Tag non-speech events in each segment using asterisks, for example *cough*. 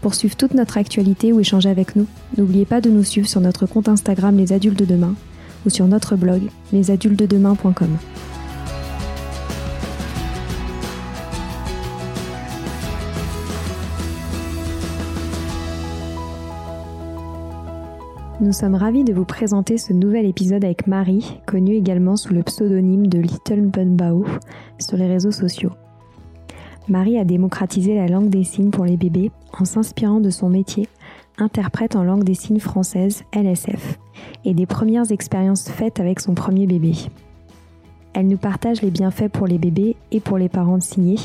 Pour suivre toute notre actualité ou échanger avec nous, n'oubliez pas de nous suivre sur notre compte Instagram Les Adultes de Demain ou sur notre blog lesadultesdedemain.com. Nous sommes ravis de vous présenter ce nouvel épisode avec Marie, connue également sous le pseudonyme de Little Bunbao sur les réseaux sociaux. Marie a démocratisé la langue des signes pour les bébés en s'inspirant de son métier, interprète en langue des signes française LSF, et des premières expériences faites avec son premier bébé. Elle nous partage les bienfaits pour les bébés et pour les parents de signer,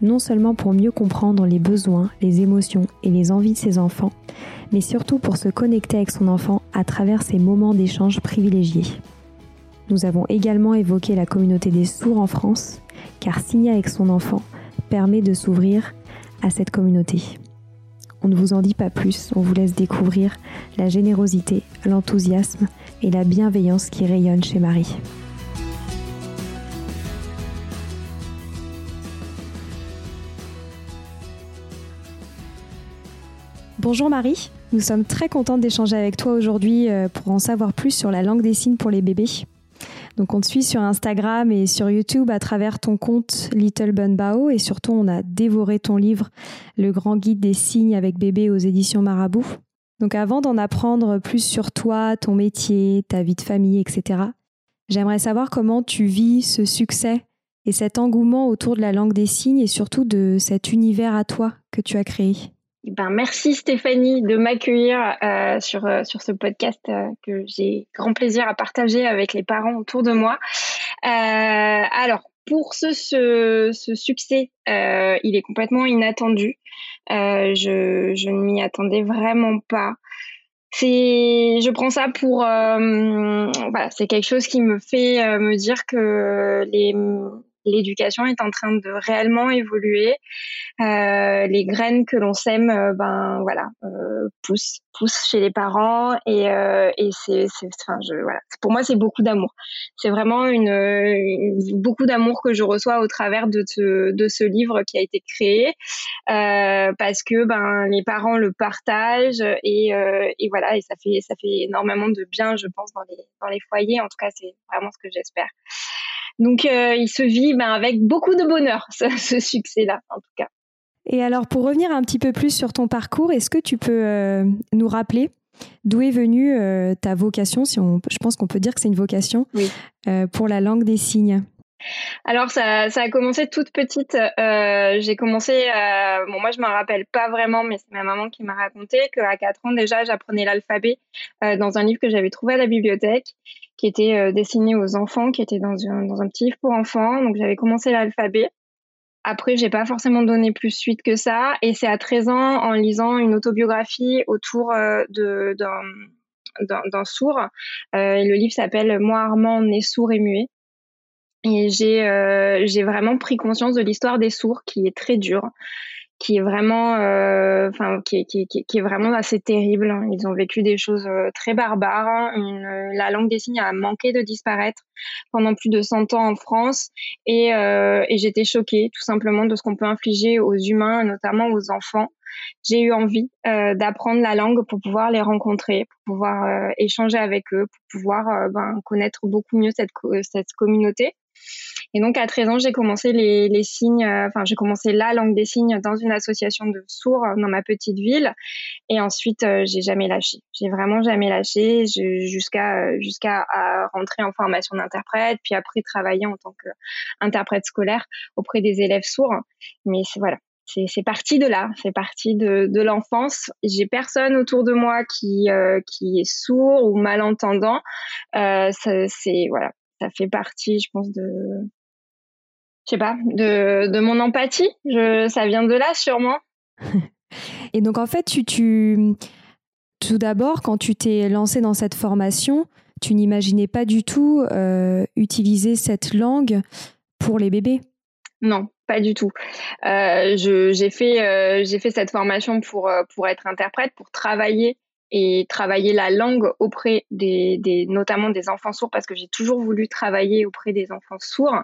non seulement pour mieux comprendre les besoins, les émotions et les envies de ses enfants, mais surtout pour se connecter avec son enfant à travers ces moments d'échange privilégiés. Nous avons également évoqué la communauté des sourds en France, car signer avec son enfant permet de s'ouvrir à cette communauté. On ne vous en dit pas plus, on vous laisse découvrir la générosité, l'enthousiasme et la bienveillance qui rayonnent chez Marie. Bonjour Marie, nous sommes très contentes d'échanger avec toi aujourd'hui euh, pour en savoir plus sur la langue des signes pour les bébés. Donc on te suit sur Instagram et sur YouTube à travers ton compte Little Bun Bao et surtout on a dévoré ton livre Le grand guide des signes avec bébé aux éditions Marabout. Donc avant d'en apprendre plus sur toi, ton métier, ta vie de famille, etc., j'aimerais savoir comment tu vis ce succès et cet engouement autour de la langue des signes et surtout de cet univers à toi que tu as créé. Eh ben, merci Stéphanie de m'accueillir euh, sur, euh, sur ce podcast euh, que j'ai grand plaisir à partager avec les parents autour de moi. alors, pour ce, ce, ce succès, il est complètement inattendu. je, je ne m'y attendais vraiment pas. C'est, je prends ça pour, voilà, c'est quelque chose qui me fait me dire que les l'éducation est en train de réellement évoluer. Euh, les graines que l'on sème, euh, ben voilà, euh, poussent, poussent chez les parents et, et c'est, enfin, je. Pour moi, c'est beaucoup d'amour. C'est vraiment une, beaucoup d'amour que je reçois au travers de ce, de ce livre qui a été créé parce que ben les parents le partagent et, et voilà et ça fait ça fait énormément de bien, je pense, dans les dans les foyers. En tout cas, c'est vraiment ce que j'espère. Donc, euh, il se vit ben, avec beaucoup de bonheur, *laughs* ce, succès-là, en tout cas. Et alors, pour revenir un petit peu plus sur ton parcours, est-ce que tu peux euh, nous rappeler d'où est venue euh, ta vocation si on, Je pense qu'on peut dire que c'est une vocation pour la langue des signes? Alors ça, ça a commencé toute petite. j'ai commencé, bon moi je m'en rappelle pas vraiment, mais c'est ma maman qui m'a raconté qu'à 4 ans déjà j'apprenais l'alphabet dans un livre que j'avais trouvé à la bibliothèque qui était euh, destiné aux enfants, qui était dans un, dans un petit livre pour enfants. Donc j'avais commencé l'alphabet. Après, j'ai pas forcément donné plus suite que ça. Et c'est à 13 ans, en lisant une autobiographie autour euh, de d'un sourd. Euh, le livre s'appelle Moi Armand, né sourd et muet. Et j'ai j'ai vraiment pris conscience de l'histoire des sourds qui est très dure qui est vraiment, euh, enfin, qui, qui, qui, qui, est vraiment assez terrible. Ils ont vécu des choses euh, très barbares. Euh, la langue des signes a manqué de disparaître pendant plus de 100 ans en France, et, euh, et j'étais choquée tout simplement de ce qu'on peut infliger aux humains, notamment aux enfants. J'ai eu envie euh, d'apprendre la langue pour pouvoir les rencontrer, pour pouvoir échanger avec eux, pour pouvoir ben, connaître beaucoup mieux cette, cette communauté. Et donc à 13 ans, j'ai commencé les, signes, euh, enfin j'ai commencé la langue des signes dans une association de sourds dans ma petite ville. Et ensuite, euh, j'ai jamais lâché. J'ai vraiment jamais lâché jusqu'à jusqu'à rentrer en formation d'interprète, puis après travailler en tant qu'interprète scolaire auprès des élèves sourds. Mais voilà, c'est parti de là, c'est parti de, l'enfance. J'ai personne autour de moi qui euh, qui est sourd ou malentendant. Euh, c'est voilà, ça fait partie, je pense de, je sais pas, de, de mon empathie. Je, ça vient de là sûrement. *laughs* Et donc en fait, tu, tu tout d'abord quand tu t'es lancé dans cette formation, tu n'imaginais pas du tout euh, utiliser cette langue pour les bébés? Non, pas du tout. Euh, j'ai fait, euh, j'ai fait cette formation pour, euh, pour être interprète, pour travailler et travailler la langue auprès des, des notamment des enfants sourds, parce que j'ai toujours voulu travailler auprès des enfants sourds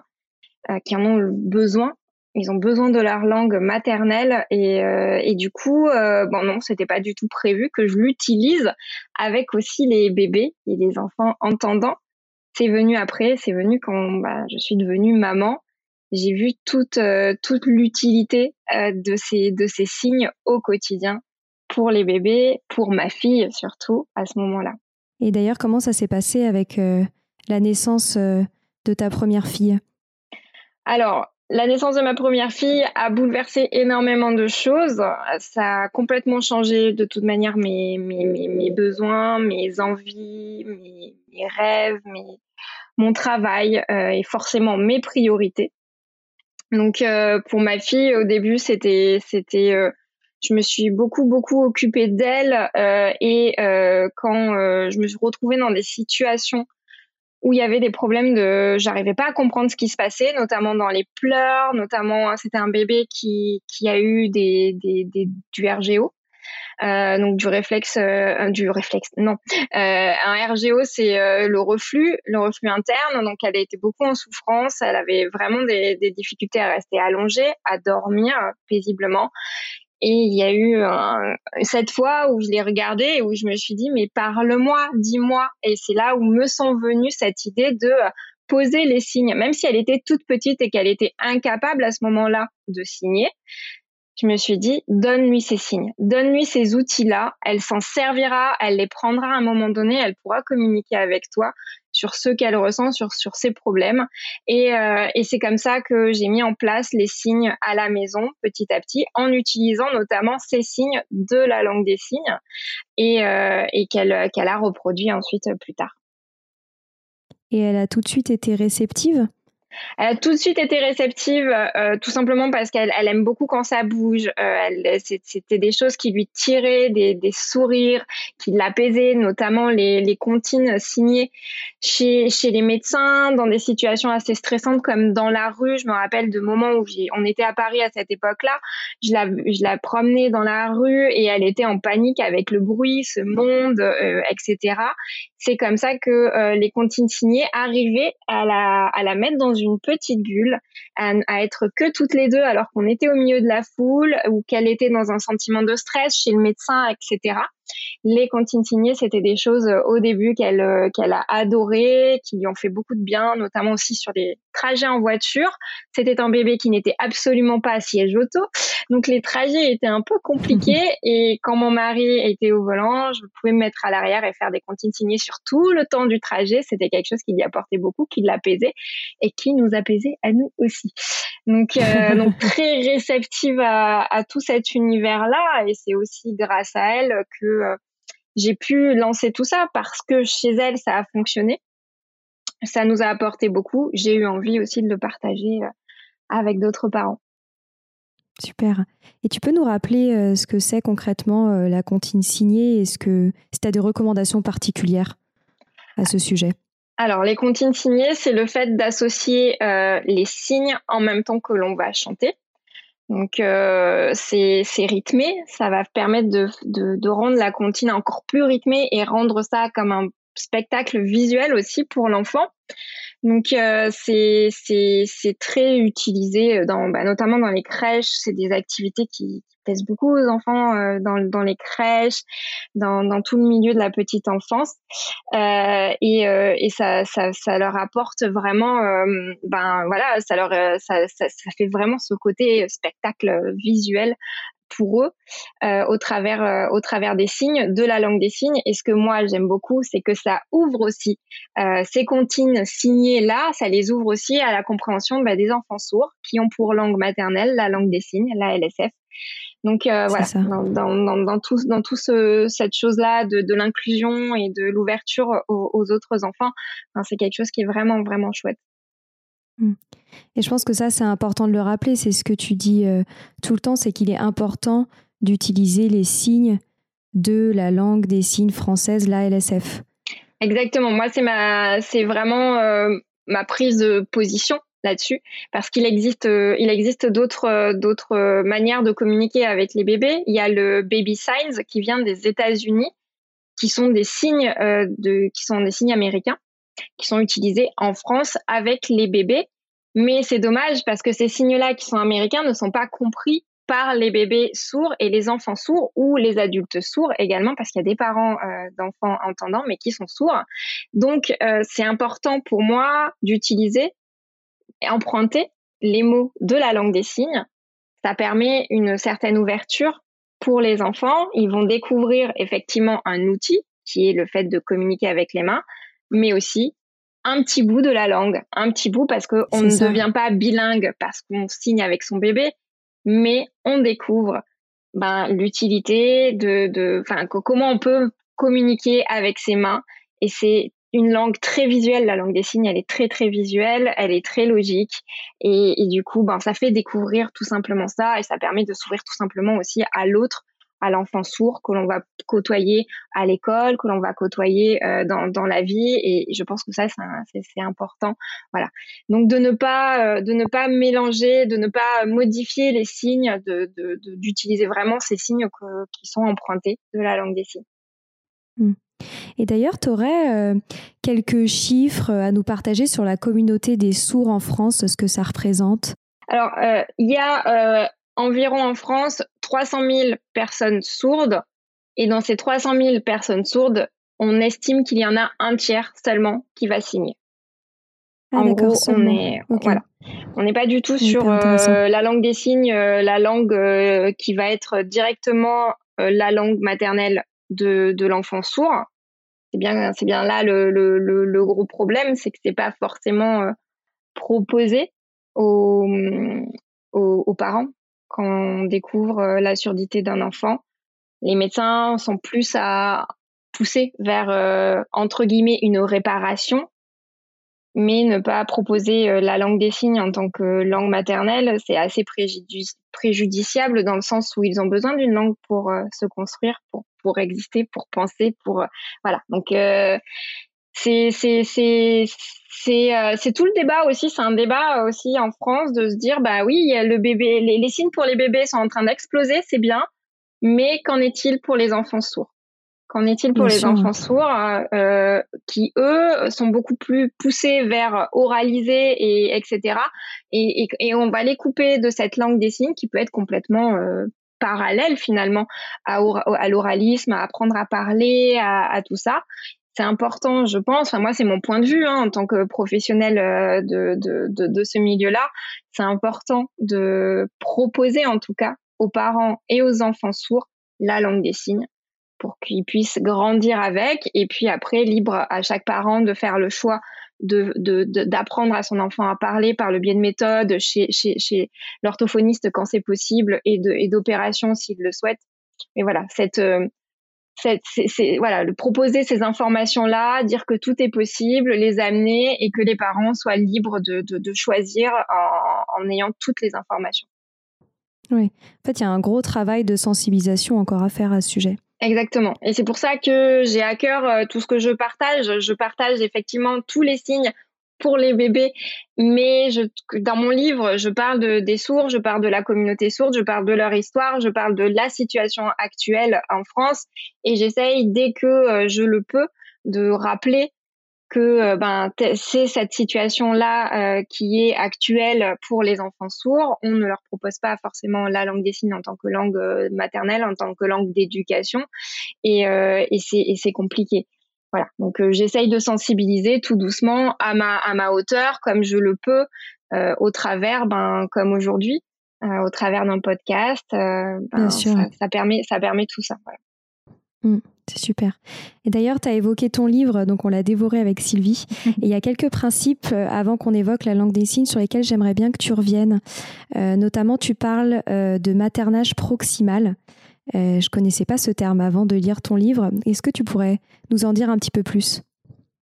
qui en ont besoin. Ils ont besoin de leur langue maternelle et, et du coup, bon non, c'était pas du tout prévu que je l'utilise avec aussi les bébés et les enfants entendants. C'est venu après, c'est venu quand bah, je suis devenue maman j'ai vu toute euh, toute l'utilité euh, de ces de ces signes au quotidien pour les bébés, pour ma fille surtout à ce moment-là. Et d'ailleurs, comment ça s'est passé avec euh, la naissance de ta première fille? Alors, la naissance de ma première fille a bouleversé énormément de choses. Ça a complètement changé de toute manière mes, mes, mes, besoins, mes envies, mes, rêves, mon travail et forcément mes priorités. Donc euh, pour ma fille, au début, c'était c'était euh, je me suis beaucoup beaucoup occupée d'elle euh, et quand je me suis retrouvée dans des situations où il y avait des problèmes de j'arrivais pas à comprendre ce qui se passait notamment dans les pleurs notamment c'était un bébé qui qui a eu des, des, du RGO euh, donc du réflexe, euh, du réflexe, non. Euh, un RGO, c'est le reflux, le reflux interne. Donc elle était beaucoup en souffrance, elle avait vraiment des, des difficultés à rester allongée, à dormir paisiblement. Et il y a eu cette fois où je l'ai regardé et où je me suis dit, mais parle-moi, dis-moi. Et c'est là où me sont venues cette idée de poser les signes, même si elle était toute petite et qu'elle était incapable à ce moment-là de signer je me suis dit, donne-lui ces signes, donne-lui ces outils-là, elle s'en servira, elle les prendra à un moment donné, elle pourra communiquer avec toi sur ce qu'elle ressent, sur, sur ses problèmes. Et, euh, et c'est comme ça que j'ai mis en place les signes à la maison, petit à petit, en utilisant notamment ces signes de la langue des signes et, euh, et qu'elle a reproduit ensuite plus tard. Et elle a tout de suite été réceptive? Elle a tout de suite été réceptive, euh, tout simplement parce qu'elle elle aime beaucoup quand ça bouge. Euh, C'était des choses qui lui tiraient des, sourires, qui l'apaisaient, notamment les, les comptines signées chez, les médecins, dans des situations assez stressantes comme dans la rue. Je me rappelle de moments où on était à Paris à cette époque-là. Je la, je la promenais dans la rue et elle était en panique avec le bruit, ce monde, euh, etc. C'est comme ça que euh, les comptines signées arrivaient à la, à la mettre dans une petite bulle, à, être que toutes les deux alors qu'on était au milieu de la foule ou qu'elle était dans un sentiment de stress chez le médecin, etc. Les comptines signées, c'était des choses euh, au début qu'elle euh, qu'elle a adoré, qui lui ont fait beaucoup de bien, notamment aussi sur des trajets en voiture. C'était un bébé qui n'était absolument pas à siège auto, donc les trajets étaient un peu compliqués. *laughs* Et quand mon mari était au volant, je pouvais me mettre à l'arrière et faire des comptines signées sur tout le temps du trajet. C'était quelque chose qui lui apportait beaucoup, qui l'apaisait et qui nous apaisait à nous aussi. Donc, euh, *laughs* donc très réceptive à, à tout cet univers-là. Et c'est aussi grâce à elle que euh, j'ai pu lancer tout ça parce que chez elle, ça a fonctionné. Ça nous a apporté beaucoup. J'ai eu envie aussi de le partager euh, avec d'autres parents. Super. Et tu peux nous rappeler ce que c'est concrètement la comptine signée et ce que si tu as des recommandations particulières à ce sujet? Alors, les comptines signées, c'est le fait d'associer euh, les signes en même temps que l'on va chanter. Donc, euh, c'est rythmé. Ça va permettre de, de, rendre la comptine encore plus rythmée et rendre ça comme un spectacle visuel aussi pour l'enfant. Donc, euh, c'est très utilisé, dans, bah, notamment dans les crèches. C'est des activités qui, beaucoup aux enfants dans, dans les crèches, dans, dans tout le milieu de la petite enfance, et, et ça, ça, ça leur apporte vraiment, ben voilà, ça leur ça, ça, ça fait vraiment ce côté spectacle visuel pour eux euh, au travers euh, au travers des signes de la langue des signes. Et ce que moi j'aime beaucoup c'est que ça ouvre aussi euh, ces comptines signées là ça les ouvre aussi à la compréhension bah, des enfants sourds qui ont pour langue maternelle la langue des signes la LSF donc voilà dans, dans, dans, tout dans tout ce, cette chose là de, de l'inclusion et de l'ouverture aux, aux, autres enfants c'est quelque chose qui est vraiment vraiment chouette mmh. Et je pense que ça, c'est important de le rappeler. C'est ce que tu dis euh, tout le temps, c'est qu'il est important d'utiliser les signes de la langue des signes française, la LSF. Exactement. Moi, c'est ma, c'est vraiment euh, ma prise de position là-dessus, parce qu'il existe, euh, il existe d'autres, d'autres manières de communiquer avec les bébés. Il y a le baby signs qui vient des États-Unis, qui sont des signes de, qui sont des signes américains, qui sont utilisés en France avec les bébés mais c'est dommage parce que ces signes-là qui sont américains ne sont pas compris par les bébés sourds et les enfants sourds ou les adultes sourds également parce qu'il y a des parents euh, d'enfants entendants mais qui sont sourds. Donc euh, c'est important pour moi d'utiliser emprunter les mots de la langue des signes. Ça permet une certaine ouverture pour les enfants. Ils vont découvrir effectivement un outil qui est le fait de communiquer avec les mains, mais aussi un petit bout de la langue, un petit bout parce qu'on ne devient pas bilingue parce qu'on signe avec son bébé, mais on découvre ben, l'utilité de, de, comment on peut communiquer avec ses mains. Et c'est une langue très visuelle, la langue des signes, elle est très très visuelle, elle est très logique et, du coup, ben ça fait découvrir tout simplement ça et ça permet de s'ouvrir tout simplement aussi à l'autre à l'enfant sourd que l'on va côtoyer à l'école, que l'on va côtoyer euh, dans, la vie. Et je pense que ça, c'est important. Voilà. Donc de ne pas euh, de ne pas mélanger, de ne pas modifier les signes, d'utiliser de, vraiment ces signes qui sont empruntés de la langue des signes. Mmh. Et d'ailleurs, tu aurais euh, quelques chiffres à nous partager sur la communauté des sourds en France, ce que ça représente? Alors, il y a environ en France 300 000 personnes sourdes. Et dans ces 300 000 personnes sourdes, on estime qu'il y en a un tiers seulement qui va signer. Ah, en gros, on est voilà, on n'est pas du tout sur euh, la langue des signes, euh, la langue euh, qui va être directement la langue maternelle de, de l'enfant sourd. C'est bien, c'est bien là le, le, le, gros problème, c'est que c'est pas forcément proposé aux, aux, parents quand on découvre euh, la surdité d'un enfant. Les médecins sont plus à pousser vers, euh, entre guillemets, une réparation, mais ne pas proposer euh, la langue des signes en tant que langue maternelle, c'est assez préjudiciable dans le sens où ils ont besoin d'une langue pour se construire, pour, pour exister, pour penser, pour voilà. Donc c'est c'est c'est c'est euh, c'est tout le débat aussi. C'est un débat aussi en France de se dire bah oui le bébé les, les signes pour les bébés sont en train d'exploser c'est bien. Mais qu'en est-il pour les enfants sourds? Qu'en est-il pour les enfants sourds euh, qui eux sont beaucoup plus poussés vers oraliser et etc et, et, et, on va les couper de cette langue des signes qui peut être complètement euh, parallèle finalement à, l'oralisme, à apprendre à parler, à, tout ça c'est important, je pense. Enfin, moi, c'est mon point de vue hein, en tant que professionnel euh, de, ce milieu-là. C'est important de proposer, en tout cas, aux parents et aux enfants sourds la langue des signes pour qu'ils puissent grandir avec. Et puis après, libre à chaque parent de faire le choix de, d'apprendre à son enfant à parler par le biais de méthodes chez, chez, chez l'orthophoniste quand c'est possible et, de, et d'opérations s'il le souhaite. Mais voilà, cette, euh, c'est voilà, proposer ces informations-là, dire que tout est possible, les amener et que les parents soient libres de, de, choisir en, en, ayant toutes les informations. Oui, en fait, il y a un gros travail de sensibilisation encore à faire à ce sujet. Exactement. Et c'est pour ça que j'ai à cœur euh, tout ce que je partage. Je partage effectivement tous les signes pour les bébés. Mais je, dans mon livre, je parle de, des sourds, je parle de la communauté sourde, je parle de leur histoire, je parle de la situation actuelle en France et j'essaye dès que euh, je le peux de rappeler que ben c'est cette situation là qui est actuelle pour les enfants sourds. On ne leur propose pas forcément la langue des signes en tant que langue maternelle, en tant que langue d'éducation, et, et c'est compliqué. Voilà, donc j'essaye de sensibiliser tout doucement à ma à ma hauteur, comme je le peux, au travers, ben comme aujourd'hui, au travers d'un podcast. Ben, ça, permet ça permet tout ça. Voilà. Mmh, c'est super. Et d'ailleurs, tu as évoqué ton livre, donc on l'a dévoré avec Sylvie. *laughs* Et il y a quelques principes, euh, avant qu'on évoque la langue des signes, sur lesquels j'aimerais bien que tu reviennes. Euh, notamment, tu parles euh, de maternage proximal. je ne connaissais pas ce terme avant de lire ton livre. Est-ce que tu pourrais nous en dire un petit peu plus?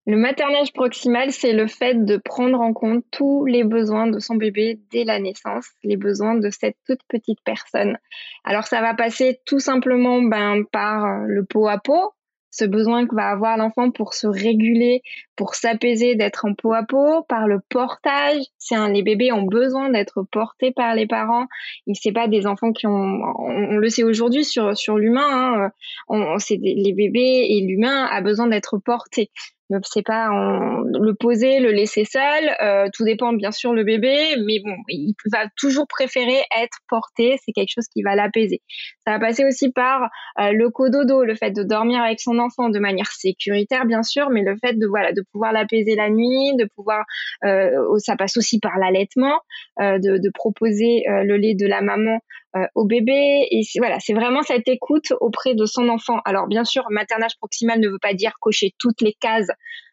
Le maternage proximal, c'est le fait de prendre en compte tous les besoins de son bébé dès la naissance, les besoins de cette toute petite personne. Alors ça va passer tout simplement ben, par euh, le pot à pot, ce besoin que va avoir l'enfant pour se réguler, pour s'apaiser, d'être en peau à peau, par le portage. C'est les bébés ont besoin d'être portés par les parents. Il c'est pas des enfants qui ont, on, le sait aujourd'hui sur sur l'humain, hein, on, c'est les bébés et l'humain a besoin d'être porté ne sait pas le poser, le laisser seul. Euh, tout dépend bien sûr le bébé, mais bon, il va toujours préférer être porté. C'est quelque chose qui va l'apaiser. Ça va passer aussi par euh, le cododo, le fait de dormir avec son enfant de manière sécuritaire bien sûr, mais le fait de voilà de pouvoir l'apaiser la nuit, de pouvoir, euh, ça passe aussi par l'allaitement, de, de, proposer le lait de la maman euh, au bébé. Et voilà, c'est vraiment cette écoute auprès de son enfant. Alors bien sûr, maternage proximal ne veut pas dire cocher toutes les cases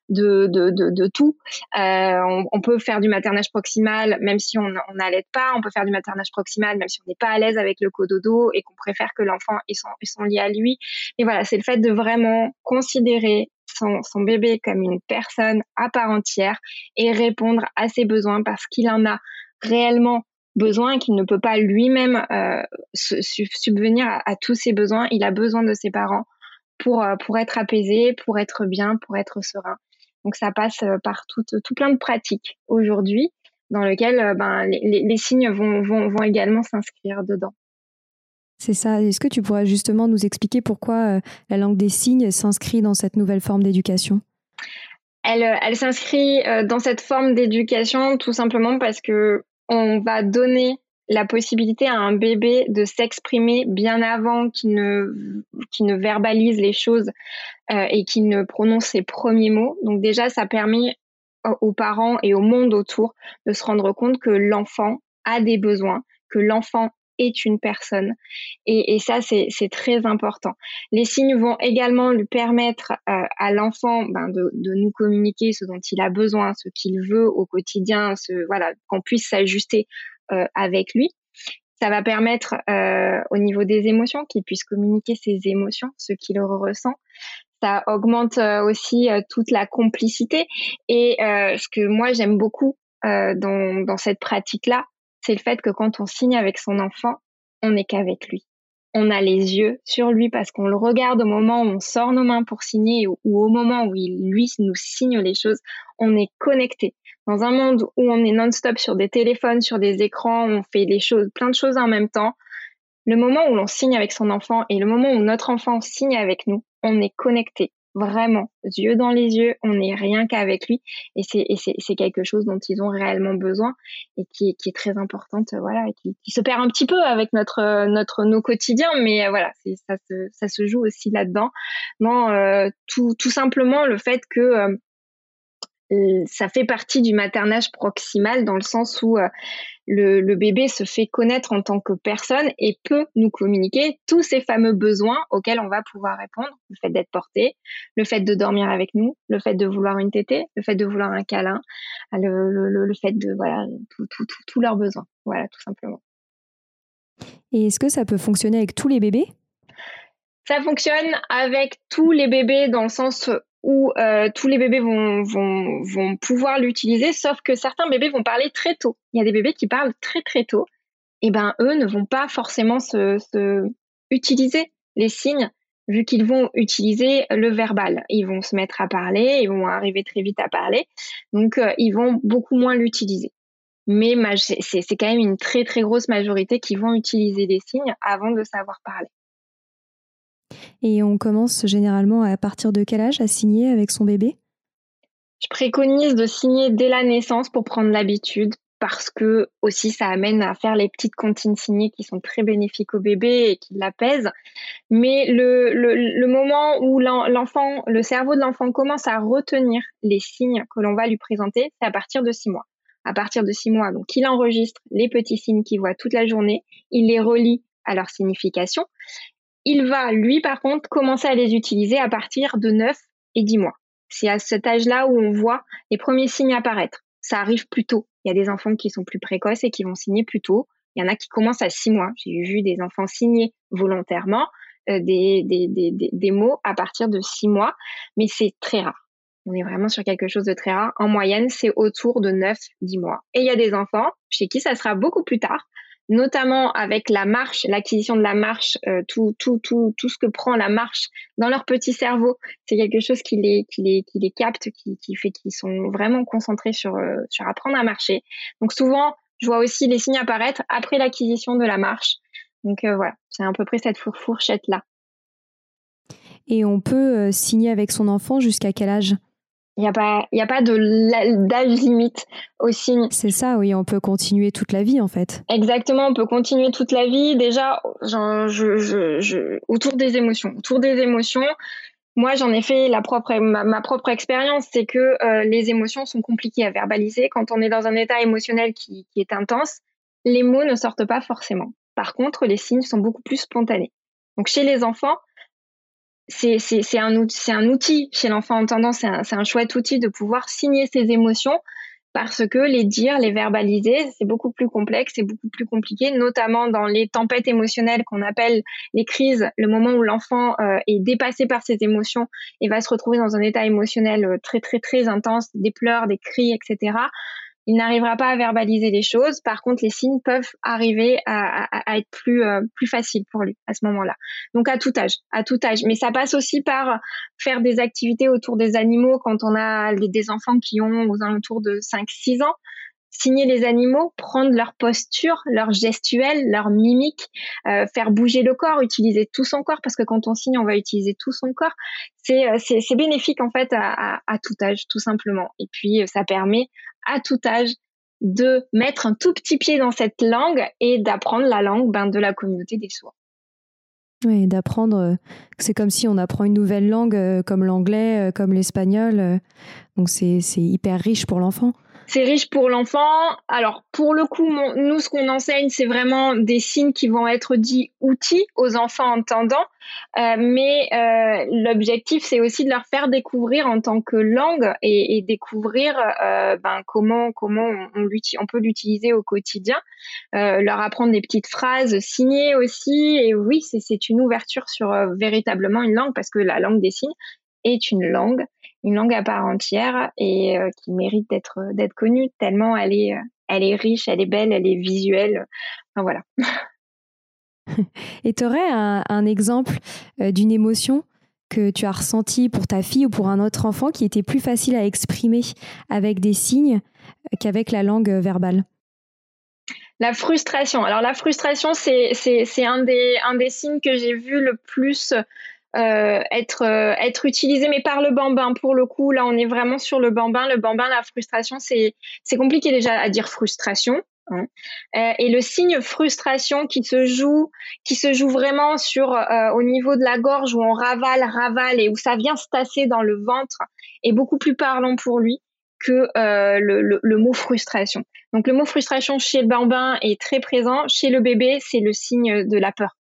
de, de, de, tout. Euh, on, peut faire du maternage proximal même si on n'allait pas. On peut faire du maternage proximal même si on n'est pas à l'aise avec le cododo et qu'on préfère que l'enfant ait son, lien à lui. Mais voilà, c'est le fait de vraiment considérer son, son, bébé comme une personne à part entière et répondre à ses besoins parce qu'il en a réellement besoin qu'il ne peut pas lui-même euh, subvenir à, tous ses besoins. Il a besoin de ses parents pour, euh, pour être apaisé, pour être bien, pour être serein. Donc ça passe euh, par tout, tout plein de pratiques aujourd'hui dans lesquelles ben, les, les, signes vont, vont, vont également s'inscrire dedans. C'est ça. Est-ce que tu pourrais justement nous expliquer pourquoi la langue des signes s'inscrit dans cette nouvelle forme d'éducation? Elle, elle s'inscrit dans cette forme d'éducation tout simplement parce que on va donner la possibilité à un bébé de s'exprimer bien avant qu'il ne, verbalise les choses euh, et qu'il ne prononce ses premiers mots. Donc déjà, ça permet aux parents et au monde autour de se rendre compte que l'enfant a des besoins, que l'enfant est une personne. Et, ça, c'est très important. Les signes vont également lui permettre euh, à l'enfant ben, de, nous communiquer ce dont il a besoin, ce qu'il veut au quotidien, ce, voilà, qu'on puisse s'ajuster euh, avec lui. Ça va permettre euh, au niveau des émotions qu'il puisse communiquer ses émotions, ce qu'il ressent. Ça augmente aussi toute la complicité. Et ce que moi j'aime beaucoup dans, dans cette pratique-là, c'est le fait que quand on signe avec son enfant, on n'est qu'avec lui. On a les yeux sur lui parce qu'on le regarde au moment où on sort nos mains pour signer ou, au moment où il, lui, nous signe les choses. On est connecté. Dans un monde où on est non-stop sur des téléphones, sur des écrans, on fait des choses, plein de choses en même temps. Le moment où l'on signe avec son enfant et le moment où notre enfant signe avec nous, on est connecté vraiment yeux dans les yeux, on n'est rien qu'avec lui. Et c'est quelque chose dont ils ont réellement besoin et qui, qui est très importante voilà et qui, qui, se perd un petit peu avec notre notre nos quotidiens mais euh, voilà ça se ça se joue aussi là-dedans. Non euh, tout tout simplement le fait que euh, ça fait partie du maternage proximal dans le sens où euh, le, bébé se fait connaître en tant que personne et peut nous communiquer tous ces fameux besoins auxquels on va pouvoir répondre. Le fait d'être porté, le fait de dormir avec nous, le fait de vouloir une tétée, le fait de vouloir un câlin, le, fait de, voilà, tous leurs besoins. Voilà, tout simplement. Et est-ce que ça peut fonctionner avec tous les bébés? Ça fonctionne avec tous les bébés dans le sens où euh, tous les bébés vont, pouvoir l'utiliser, sauf que certains bébés vont parler très tôt. Il y a des bébés qui parlent très très tôt. Et ben eux ne vont pas forcément se, se utiliser les signes vu qu'ils vont utiliser le verbal. Ils vont se mettre à parler, ils vont arriver très vite à parler, donc euh, ils vont beaucoup moins l'utiliser. Mais c'est quand même une très très grosse majorité qui vont utiliser les signes avant de savoir parler. Et on commence généralement à partir de quel âge à signer avec son bébé? Je préconise de signer dès la naissance pour prendre l'habitude parce que aussi ça amène à faire les petites comptines signées qui sont très bénéfiques au bébé et qui l'apaisent. Mais le, le, moment où l'enfant, le cerveau de l'enfant commence à retenir les signes que l'on va lui présenter, c'est à partir de six mois. À partir de six mois, donc il enregistre les petits signes qu'il voit toute la journée, il les relie à leur signification. Il va, lui, par contre, commencer à les utiliser à partir de 9 et 10 mois. C'est à cet âge-là où on voit les premiers signes apparaître. Ça arrive plus tôt. Il y a des enfants qui sont plus précoces et qui vont signer plus tôt. Il y en a qui commencent à six mois. J'ai vu des enfants signer volontairement euh, des, des, mots à partir de six mois, mais c'est très rare. On est vraiment sur quelque chose de très rare. En moyenne, c'est autour de 9-10 mois. Et il y a des enfants chez qui ça sera beaucoup plus tard, notamment avec la marche, l'acquisition de la marche, euh, tout, tout, tout, tout ce que prend la marche dans leur petit cerveau, c'est quelque chose qui les, qui les, qui les capte, qui, fait qu'ils sont vraiment concentrés sur, euh, sur apprendre à marcher. Donc souvent, je vois aussi les signes apparaître après l'acquisition de la marche. Donc euh, voilà, c'est à peu près cette fourchette-là. Et on peut signer avec son enfant jusqu'à quel âge? Il n'y a pas, il a pas de d'âge limite au signe. C'est ça, oui, on peut continuer toute la vie en fait. Exactement, on peut continuer toute la vie. Déjà, genre, je, je, je, autour des émotions, autour des émotions. Moi, j'en ai fait la propre, ma, propre expérience, c'est que euh, les émotions sont compliquées à verbaliser. Quand on est dans un état émotionnel qui, qui est intense, les mots ne sortent pas forcément. Par contre, les signes sont beaucoup plus spontanés. Donc, chez les enfants, c'est un, outil chez l'enfant entendant, c'est un, un chouette outil de pouvoir signer ses émotions parce que les dire, les verbaliser, c'est beaucoup plus complexe, c'est beaucoup plus compliqué, notamment dans les tempêtes émotionnelles qu'on appelle les crises, le moment où l'enfant euh, est dépassé par ses émotions et va se retrouver dans un état émotionnel euh, très très très intense, des pleurs, des cris, etc il n'arrivera pas à verbaliser les choses. Par contre, les signes peuvent arriver à, être plus euh, plus faciles pour lui à ce moment-là. Donc à tout âge, à tout âge. Mais ça passe aussi par faire des activités autour des animaux quand on a des enfants qui ont aux alentours de 5-6 ans signer les animaux, prendre leur posture, leur gestuelle, leur mimique, euh, faire bouger le corps, utiliser tout son corps, parce que quand on signe, on va utiliser tout son corps. C'est euh, c'est bénéfique en fait à, tout âge, tout simplement. Et puis euh, ça permet à tout âge de mettre un tout petit pied dans cette langue et d'apprendre la langue ben, de la communauté des sourds. Oui, d'apprendre, c'est comme si on apprend une nouvelle langue comme l'anglais, comme l'espagnol. Donc c'est hyper riche pour l'enfant. C'est riche pour l'enfant. Alors, pour le coup, nous, ce qu'on enseigne, c'est vraiment des signes qui vont être dits outils aux enfants entendants. Euh, mais euh, l'objectif, c'est aussi de leur faire découvrir en tant que langue et, découvrir euh, ben, comment, comment on, on peut l'utiliser au quotidien. leur apprendre des petites phrases signées aussi. Et oui, c'est une ouverture sur véritablement une langue parce que la langue des signes est une langue une langue à part entière et euh, qui mérite d'être d'être connue tellement elle est euh, elle est riche, elle est belle, elle est visuelle. Enfin voilà. *laughs* et tu aurais un, exemple euh, d'une émotion que tu as ressentie pour ta fille ou pour un autre enfant qui était plus facile à exprimer avec des signes qu'avec la langue verbale? La frustration. Alors la frustration, c'est un, des, un des signes que j'ai vu le plus euh, être euh, être utilisé mais par le bambin pour le coup là on est vraiment sur le bambin le bambin la frustration c'est c'est compliqué déjà à dire frustration hein. euh, et le signe frustration qui se joue qui se joue vraiment sur au niveau de la gorge où on ravale ravale et où ça vient se tasser dans le ventre est beaucoup plus parlant pour lui que le, le, le, mot frustration. Donc le mot frustration chez le bambin est très présent, chez le bébé c'est le signe de la peur.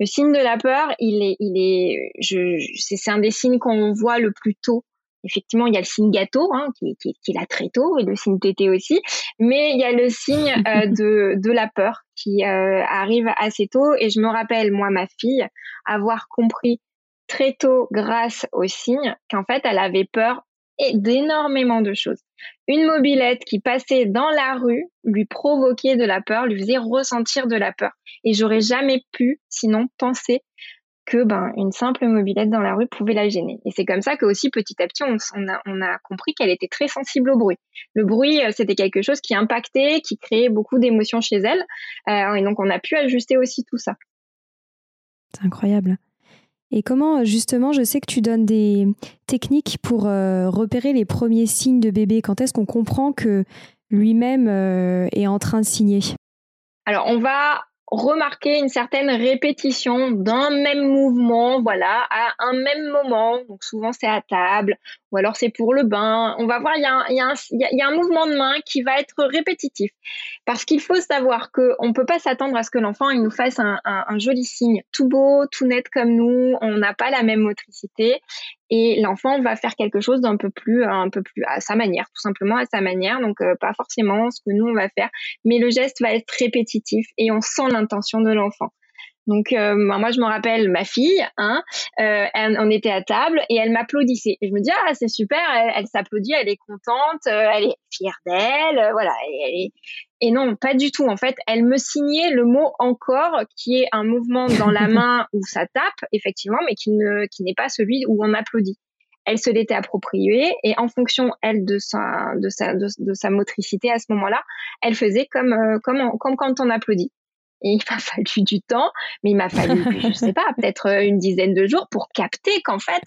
Le signe de la peur, il est, il est, je, c'est un des signes qu'on voit le plus tôt. Effectivement, il y a le signe gâteau hein, qui, qui, qui est là très tôt et le signe tété aussi, mais il y a le signe euh, *laughs* de, de la peur qui euh, arrive assez tôt. Et je me rappelle moi ma fille avoir compris très tôt grâce au signe qu'en fait elle avait peur d'énormément de choses. Une mobilette qui passait dans la rue lui provoquait de la peur, lui faisait ressentir de la peur. Et j'aurais jamais pu, sinon, penser que ben une simple mobilette dans la rue pouvait la gêner. Et c'est comme ça que aussi petit à petit on, a, compris qu'elle était très sensible au bruit. Le bruit euh, c'était quelque chose qui impactait, qui créait beaucoup d'émotions chez elle. Euh, et donc on a pu ajuster aussi tout ça. C'est incroyable. Et comment, justement, je sais que tu donnes des techniques pour repérer les premiers signes de bébé. Quand est-ce qu'on comprend que lui-même est en train de signer? Alors, on va remarquer une certaine répétition d'un même mouvement, voilà, à un même moment. Donc souvent c'est à table, ou alors c'est pour le bain. On va voir, il y, a un, mouvement de main qui va être répétitif. Parce qu'il faut savoir qu'on ne peut pas s'attendre à ce que l'enfant il nous fasse un, joli signe tout beau, tout net comme nous. On n'a pas la même motricité et l'enfant va faire quelque chose d'un peu plus un peu plus à sa manière tout simplement à sa manière. Donc euh, pas forcément ce que nous on va faire mais le geste va être répétitif et on sent l'intention de l'enfant donc euh, moi je me rappelle ma fille, hein, euh, on était à table et elle m'applaudissait. Et je me dis ah c'est super, elle, s'applaudit, elle est contente, euh, elle est fière d'elle, voilà. Et, et, non pas du tout en fait, elle me signait le mot encore qui est un mouvement dans la *laughs* main où ça tape effectivement, mais qui ne qui n'est pas celui où on applaudit. Elle se l'était approprié et en fonction elle de sa de sa de, sa motricité à ce moment-là, elle faisait comme comme comme quand on applaudit. Et il m'a *laughs* fallu du temps, mais il m'a fallu, je *laughs* sais pas, peut-être euh, une dizaine de jours pour capter qu'en fait,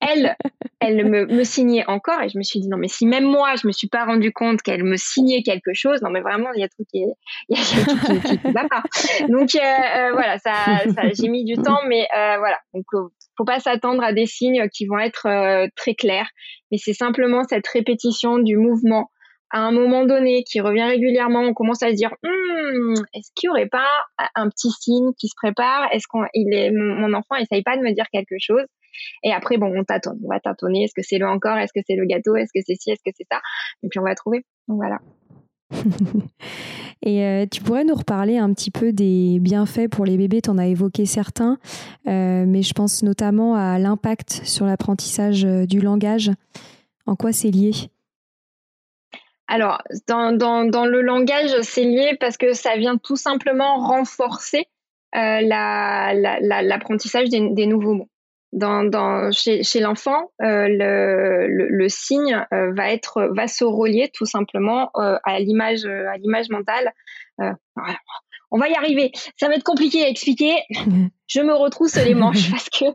elle, elle me, me, signait encore. Et je me suis dit, non, mais si même moi, je me suis pas rendu compte qu'elle me signait quelque chose, non, mais vraiment, il y a tout qui, il y a, tout qui, qui, va pas. Donc, euh, euh, voilà, ça, ça j'ai mis du temps, mais voilà. Donc, faut pas s'attendre à des signes qui vont être très clairs, mais c'est simplement cette répétition du mouvement à un moment donné, qui revient régulièrement, on commence à se dire hmm, est-ce qu'il n'y aurait pas un petit signe qui se prépare? Est-ce qu'on est mon, enfant essaye pas de me dire quelque chose? Et après bon, on tâtonne, on va tâtonner. Est-ce que c'est le encore? Est-ce que c'est le gâteau? Est-ce que c'est ci? Est-ce que c'est ça? Et puis on va trouver. Donc voilà. *laughs* Et euh, tu pourrais nous reparler un petit peu des bienfaits pour les bébés, tu en as évoqué certains, euh, mais je pense notamment à l'impact sur l'apprentissage euh, du langage. En quoi c'est lié? Alors, dans, dans, dans le langage, c'est lié parce que ça vient tout simplement renforcer euh, l'apprentissage la, des, des, nouveaux mots. Dans, dans, chez, l'enfant, euh, le, le, signe euh, va être va se relier tout simplement à l'image à l'image mentale. On va y arriver. Ça va être compliqué à expliquer. *laughs* Je me retrousse les manches *laughs* parce que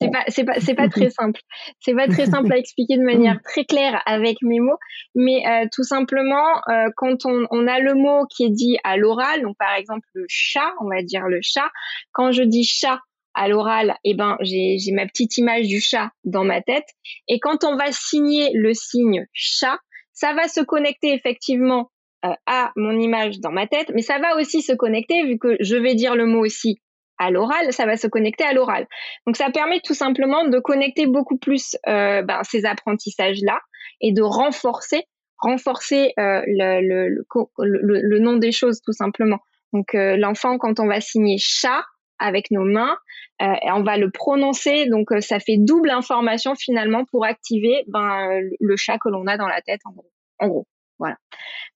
c'est pas c'est pas c'est pas très simple. C'est pas très simple à *laughs* expliquer de manière très claire avec mes mots, mais euh, tout simplement euh, quand on, on a le mot qui est dit à l'oral, donc par exemple le chat, on va dire le chat. Quand je dis chat à l'oral, eh ben j'ai j'ai ma petite image du chat dans ma tête. Et quand on va signer le signe chat, ça va se connecter effectivement à mon image dans ma tête, mais ça va aussi se connecter, vu que je vais dire le mot aussi à l'oral, ça va se connecter à l'oral. Donc ça permet tout simplement de connecter beaucoup plus euh, ben, ces apprentissages-là et de renforcer, renforcer euh, le, le, le, le, nom des choses tout simplement. Donc euh, l'enfant, quand on va signer chat avec nos mains, euh, on va le prononcer, donc ça fait double information finalement pour activer ben, le chat que l'on a dans la tête en. En gros. Voilà.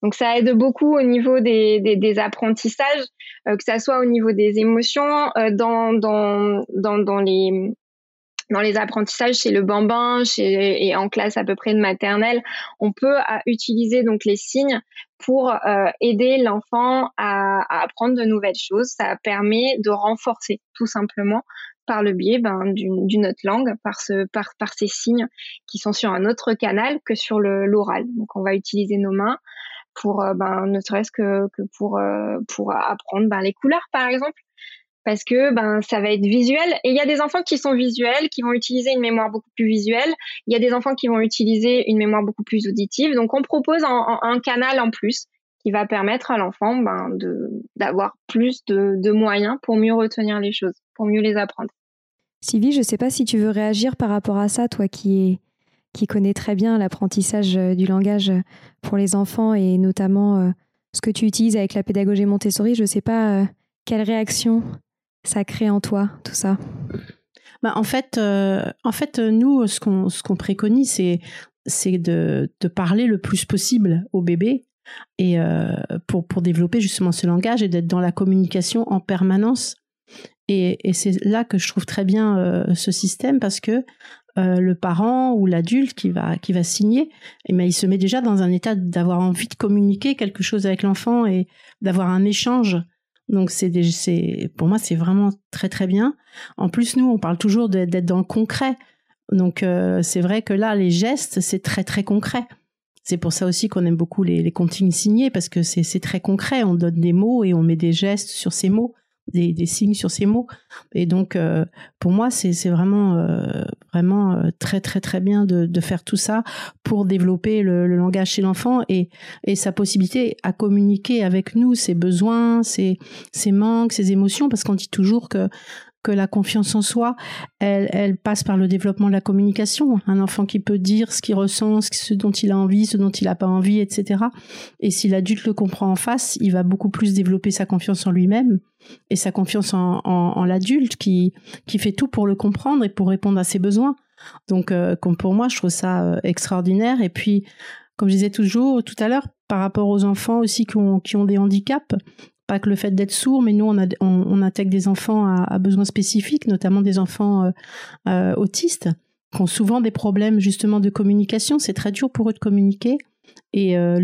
Donc ça aide beaucoup au niveau des, apprentissages, euh, que ça soit au niveau des émotions, euh, dans, dans, dans, les dans les apprentissages chez le bambin, et en classe à peu près de maternelle, on peut euh, utiliser donc les signes pour aider l'enfant à, apprendre de nouvelles choses. Ça permet de renforcer tout simplement par le biais ben, d'une autre langue, par, ce, par, par ces signes qui sont sur un autre canal que sur l'oral. Donc on va utiliser nos mains pour, euh, ben, ne serait-ce que, euh, pour apprendre ben, les couleurs, par exemple parce que ben ça va être visuel et il y a des enfants qui sont visuels qui vont utiliser une mémoire beaucoup plus visuelle il y a des enfants qui vont utiliser une mémoire beaucoup plus auditive donc on propose un, canal en plus qui va permettre à l'enfant ben, de d'avoir plus de, de moyens pour mieux retenir les choses pour mieux les apprendre. Sylvie, je ne sais pas si tu veux réagir par rapport à ça, toi qui, est, qui connais très bien l'apprentissage euh, du langage pour les enfants et notamment euh, ce que tu utilises avec la pédagogie Montessori. Je ne sais pas euh, quelle réaction ça crée en toi, tout ça. Bah, en, fait, en fait, nous, ce qu'on ce préconise, c'est c'est de, de, parler le plus possible au bébé et pour, pour développer justement ce langage et d'être dans la communication en permanence et, c'est là que je trouve très bien euh, ce système parce que euh, le parent ou l'adulte qui va qui va signer, eh ben, il se met déjà dans un état d'avoir envie de communiquer quelque chose avec l'enfant et d'avoir un échange Donc c'est pour moi c'est vraiment très très bien. En plus nous on parle toujours d'être dans le concret. Donc euh, c'est vrai que là les gestes c'est très très concret. C'est pour ça aussi qu'on aime beaucoup les, les comptines signées parce que c'est très concret. On donne des mots et on met des gestes sur ces mots des, signes sur ces mots. Et donc, euh, pour moi, c'est vraiment, euh, vraiment euh, très, très, très bien de, de, faire tout ça pour développer le, le langage chez l'enfant et, et sa possibilité à communiquer avec nous, ses besoins, ses, ses manques, ses émotions, parce qu'on dit toujours que que la confiance en soi, elle, elle, passe par le développement de la communication. Un enfant qui peut dire ce qu'il ressent, ce dont il a envie, ce dont il n'a pas envie, etc. Et si l'adulte le comprend en face, il va beaucoup plus développer sa confiance en lui-même et sa confiance en, l'adulte qui, qui fait tout pour le comprendre et pour répondre à ses besoins. Donc, euh, pour moi, je trouve ça euh, extraordinaire. Et puis, comme je disais toujours tout à l'heure, par rapport aux enfants aussi qui ont, qui ont des handicaps, pas que le fait d'être sourd, mais nous, on, a, on, intègre des enfants à, besoins spécifiques, notamment des enfants euh, autistes, qui ont souvent des problèmes justement de communication. C'est très dur pour eux de communiquer. Et euh,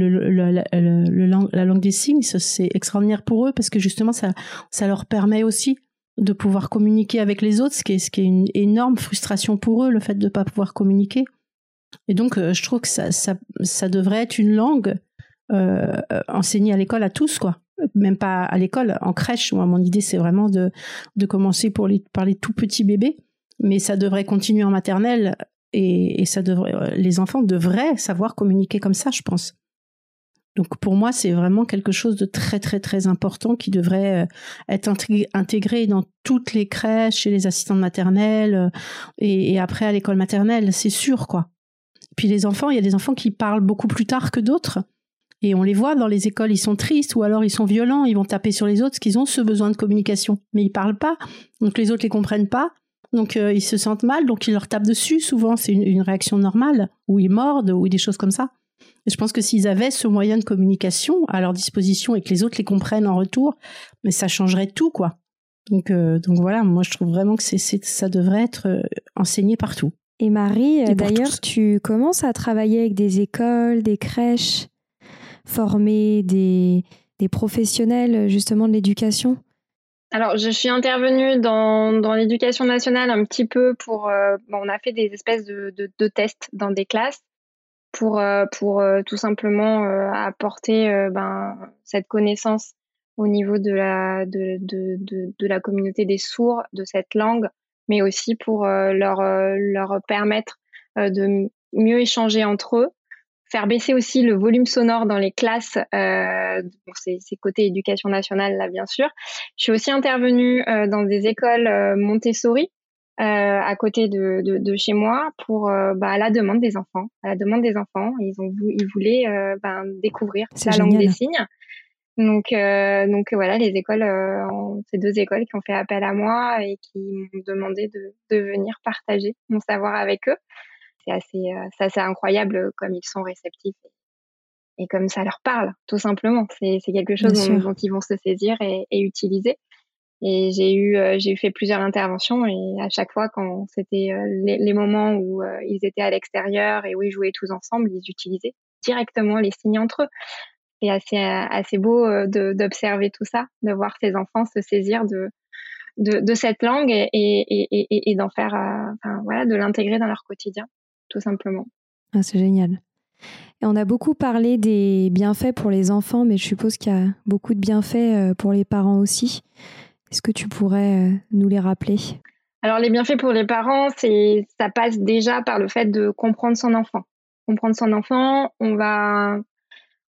la langue des signes, c'est extraordinaire pour eux parce que justement, ça, ça leur permet aussi de pouvoir communiquer avec les autres, ce qui est, une énorme frustration pour eux, le fait de ne pas pouvoir communiquer. Et donc, je trouve que ça, ça, devrait être une langue enseignée à l'école à tous, quoi même pas à l'école, en crèche. Moi, mon idée, c'est vraiment de, commencer pour par les tout petits bébés, mais ça devrait continuer en maternelle et, ça devrait, les enfants devraient savoir communiquer comme ça, je pense. Donc pour moi, c'est vraiment quelque chose de très très très important qui devrait euh, être intégré dans toutes les crèches et les assistantes maternelles euh, et, et après à l'école maternelle, c'est sûr quoi. Puis les enfants, il y a des enfants qui parlent beaucoup plus tard que d'autres. Et on les voit dans les écoles, ils sont tristes ou alors ils sont violents, ils vont taper sur les autres parce qu'ils ont ce besoin de communication. Mais ils parlent pas, donc les autres les comprennent pas. Donc euh, ils se sentent mal, donc ils leur tapent dessus. Souvent, c'est une, réaction normale, ou ils mordent, ou des choses comme ça. Et je pense que s'ils avaient ce moyen de communication à leur disposition et que les autres les comprennent en retour, mais ça changerait tout, quoi. Donc, euh, donc voilà, moi je trouve vraiment que c'est, ça devrait être euh, enseigné partout. Et Marie, d'ailleurs, tu commences à travailler avec des écoles, des crèches former des, des professionnels justement de l'éducation? Alors, je suis intervenue dans, dans l'éducation nationale un petit peu pour. Euh, bon, on a fait des espèces de, de, tests dans des classes pour, euh, pour euh, tout simplement apporter ben, cette connaissance au niveau de la, de, de, de, de, la communauté des sourds, de cette langue, mais aussi pour leur, leur permettre de mieux échanger entre eux faire baisser aussi le volume sonore dans les classes. Euh, c'est, côté éducation nationale là bien sûr. Je suis aussi intervenue euh, dans des écoles euh, Montessori euh, à côté de, de, de, chez moi pour bah, à la demande des enfants. À la demande des enfants, ils ont ils voulaient ben, découvrir la langue des signes. Donc donc voilà, les écoles, ces deux écoles qui ont fait appel à moi et qui m'ont demandé de, de venir partager mon savoir avec eux c'est assez, euh, assez incroyable comme ils sont réceptifs et, comme ça leur parle, tout simplement. C'est quelque chose dont, ils vont se saisir et, utiliser. Et j'ai eu, euh, j'ai fait plusieurs interventions et à chaque fois, quand c'était euh, les, moments où ils étaient à l'extérieur et où ils jouaient tous ensemble, ils utilisaient directement les signes entre eux. C'est assez, assez beau d'observer tout ça, de voir ces enfants se saisir de, de, cette langue et, et, et d'en faire, enfin, voilà, de l'intégrer dans leur quotidien tout simplement. Ah, c'est génial. Et on a beaucoup parlé des bienfaits pour les enfants, mais je suppose qu'il y a beaucoup de bienfaits euh, pour les parents aussi. Est-ce que tu pourrais euh, nous les rappeler? Alors les bienfaits pour les parents, c'est ça passe déjà par le fait de comprendre son enfant. Comprendre son enfant, on va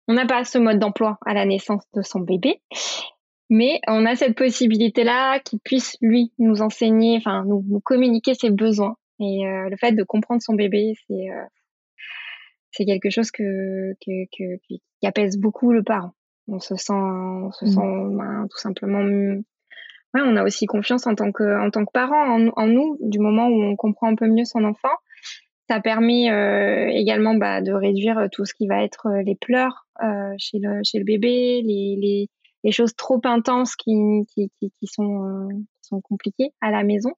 on n'a pas ce mode d'emploi à la naissance de son bébé, mais on a cette possibilité là qu'il puisse lui nous enseigner, enfin nous communiquer ses besoins et euh, le fait de comprendre son bébé, c'est euh, c'est quelque chose que, que, que, qui apaise beaucoup le parent. On se sent, on se mmh. sent ben, tout simplement. Ouais, on a aussi confiance en tant que, en tant que parent en, en, nous, du moment où on comprend un peu mieux son enfant. Ça permet euh, également bah, de réduire tout ce qui va être les pleurs euh, chez, le, chez le bébé, les, les, les choses trop intenses qui, qui, qui, qui sont, qui sont compliquées à la maison.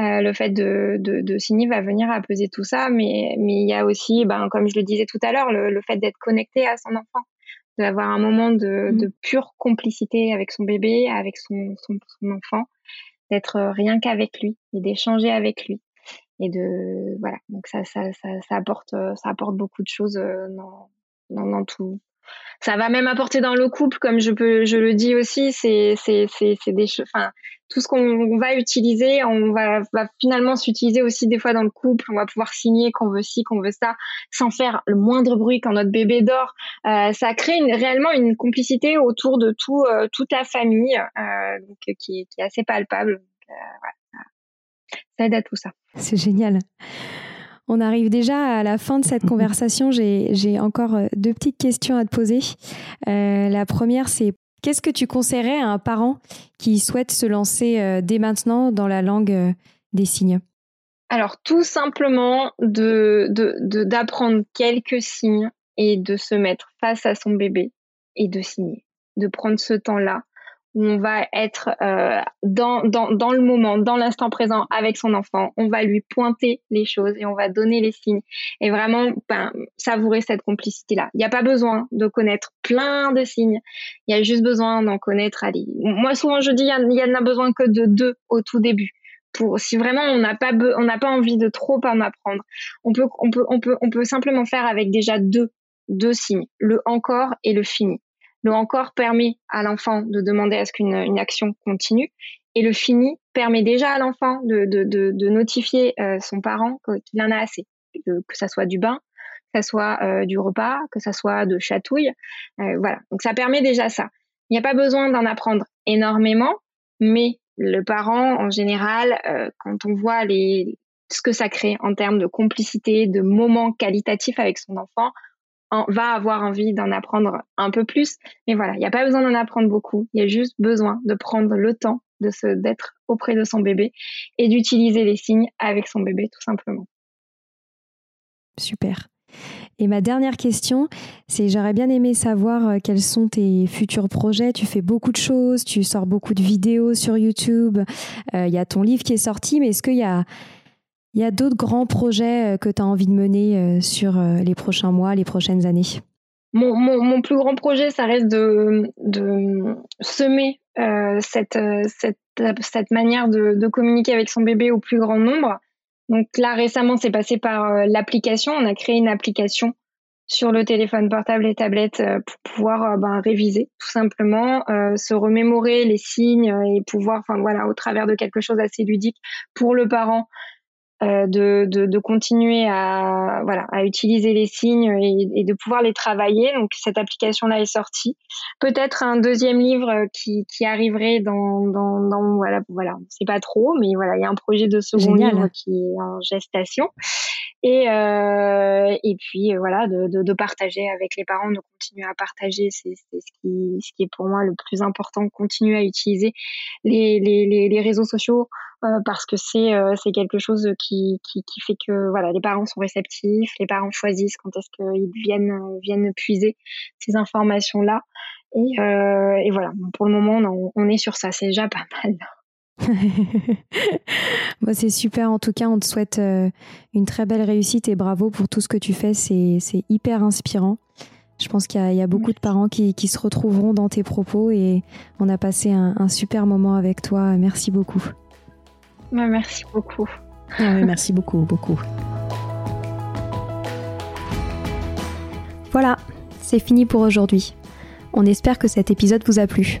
Euh, le fait de, de, de, signer va venir à peser tout ça, mais mais il y a aussi, ben, comme je le disais tout à l'heure, le, le fait d'être connecté à son enfant, d'avoir un moment de, mmh. de, pure complicité avec son bébé, avec son, son, son enfant, d'être rien qu'avec lui et d'échanger avec lui. Et de voilà, donc ça, ça, ça, ça apporte, ça apporte beaucoup de choses dans, dans, dans tout, ça va même apporter dans le couple, comme je peux, je le dis aussi, c'est c'est c'est des enfin tout ce qu'on va utiliser, on va, va finalement s'utiliser aussi des fois dans le couple. On va pouvoir signer qu'on veut ci, qu'on veut ça, sans faire le moindre bruit quand notre bébé dort. Euh, ça crée réellement une complicité autour de tout euh, toute la famille, euh, donc qui, est assez palpable. Ça aide à tout ça. C'est génial. On arrive déjà à la fin de cette *laughs* conversation. J'ai encore euh, deux petites questions à te poser. Euh, la première, c'est qu'est-ce que tu conseillerais à un parent qui souhaite se lancer euh, dès maintenant dans la langue des signes? Alors, tout simplement d'apprendre de, quelques signes et de se mettre face à son bébé et de signer, de prendre ce temps-là on va être euh, dans, dans, dans le moment, dans l'instant présent avec son enfant. On va lui pointer les choses et on va donner les signes et vraiment ben, savourer cette complicité-là. Il n'y a pas besoin de connaître plein de signes. Il y a juste besoin d'en connaître. Allez, moi souvent je dis il y, en a besoin que de deux au tout début. Pour, si vraiment on n'a pas on n'a pas envie de trop en apprendre, on peut on peut on peut on peut simplement faire avec déjà deux deux signes, le encore et le fini. Le encore permet à l'enfant de demander à ce qu'une une action continue. Et le fini permet déjà à l'enfant de, de, de, de, notifier euh, son parent qu'il en a assez, que, ça soit du bain, que ça soit euh, du repas, que ça soit de chatouille. Euh, voilà. Donc ça permet déjà ça. Il n'y a pas besoin d'en apprendre énormément, mais le parent, en général, quand on voit les, ce que ça crée en termes de complicité, de moments qualitatifs avec son enfant, va avoir envie d'en apprendre un peu plus. Mais voilà, il n'y a pas besoin d'en apprendre beaucoup. Il y a juste besoin de prendre le temps de se d'être auprès de son bébé et d'utiliser les signes avec son bébé tout simplement. Super. Et ma dernière question, c'est j'aurais bien aimé savoir euh, quels sont tes futurs projets. Tu fais beaucoup de choses, tu sors beaucoup de vidéos sur YouTube. Euh, il y a ton livre qui est sorti, mais est-ce qu'il y a il y a d'autres grands projets euh, que tu as envie de mener euh, sur euh, les prochains mois, les prochaines années? Mon, plus grand projet, ça reste de, semer cette, manière de, de, communiquer avec son bébé au plus grand nombre. Donc là, récemment, c'est passé par l'application. On a créé une application sur le téléphone portable et tablette pour pouvoir ben, réviser, tout simplement, se remémorer les signes et pouvoir, enfin voilà, au travers de quelque chose assez ludique pour le parent, euh, de, de, de, continuer à voilà à utiliser les signes et, et, de pouvoir les travailler. Donc cette application là est sortie. Peut-être un deuxième livre qui, qui arriverait dans, dans, dans voilà voilà c'est pas trop mais voilà il y a un projet de second livre qui est en gestation et euh, et puis euh, voilà de, de, de, partager avec les parents de continuer à partager c'est ce qui ce qui est pour moi le plus important continuer à utiliser les les, les, les réseaux sociaux euh, parce que c'est euh, c'est quelque chose qui, qui, qui fait que voilà les parents sont réceptifs les parents choisissent quand est-ce qu'ils viennent viennent puiser ces informations là et, euh, et voilà pour le moment on est sur ça c'est déjà pas mal *laughs* bon, c'est super. En tout cas, on te souhaite euh, une très belle réussite et bravo pour tout ce que tu fais. C'est hyper inspirant. Je pense qu'il y, y, a beaucoup de parents qui, qui, se retrouveront dans tes propos et on a passé un, un super moment avec toi. Merci beaucoup. merci beaucoup. Ah merci beaucoup, beaucoup. Voilà, c'est fini pour aujourd'hui. On espère que cet épisode vous a plu.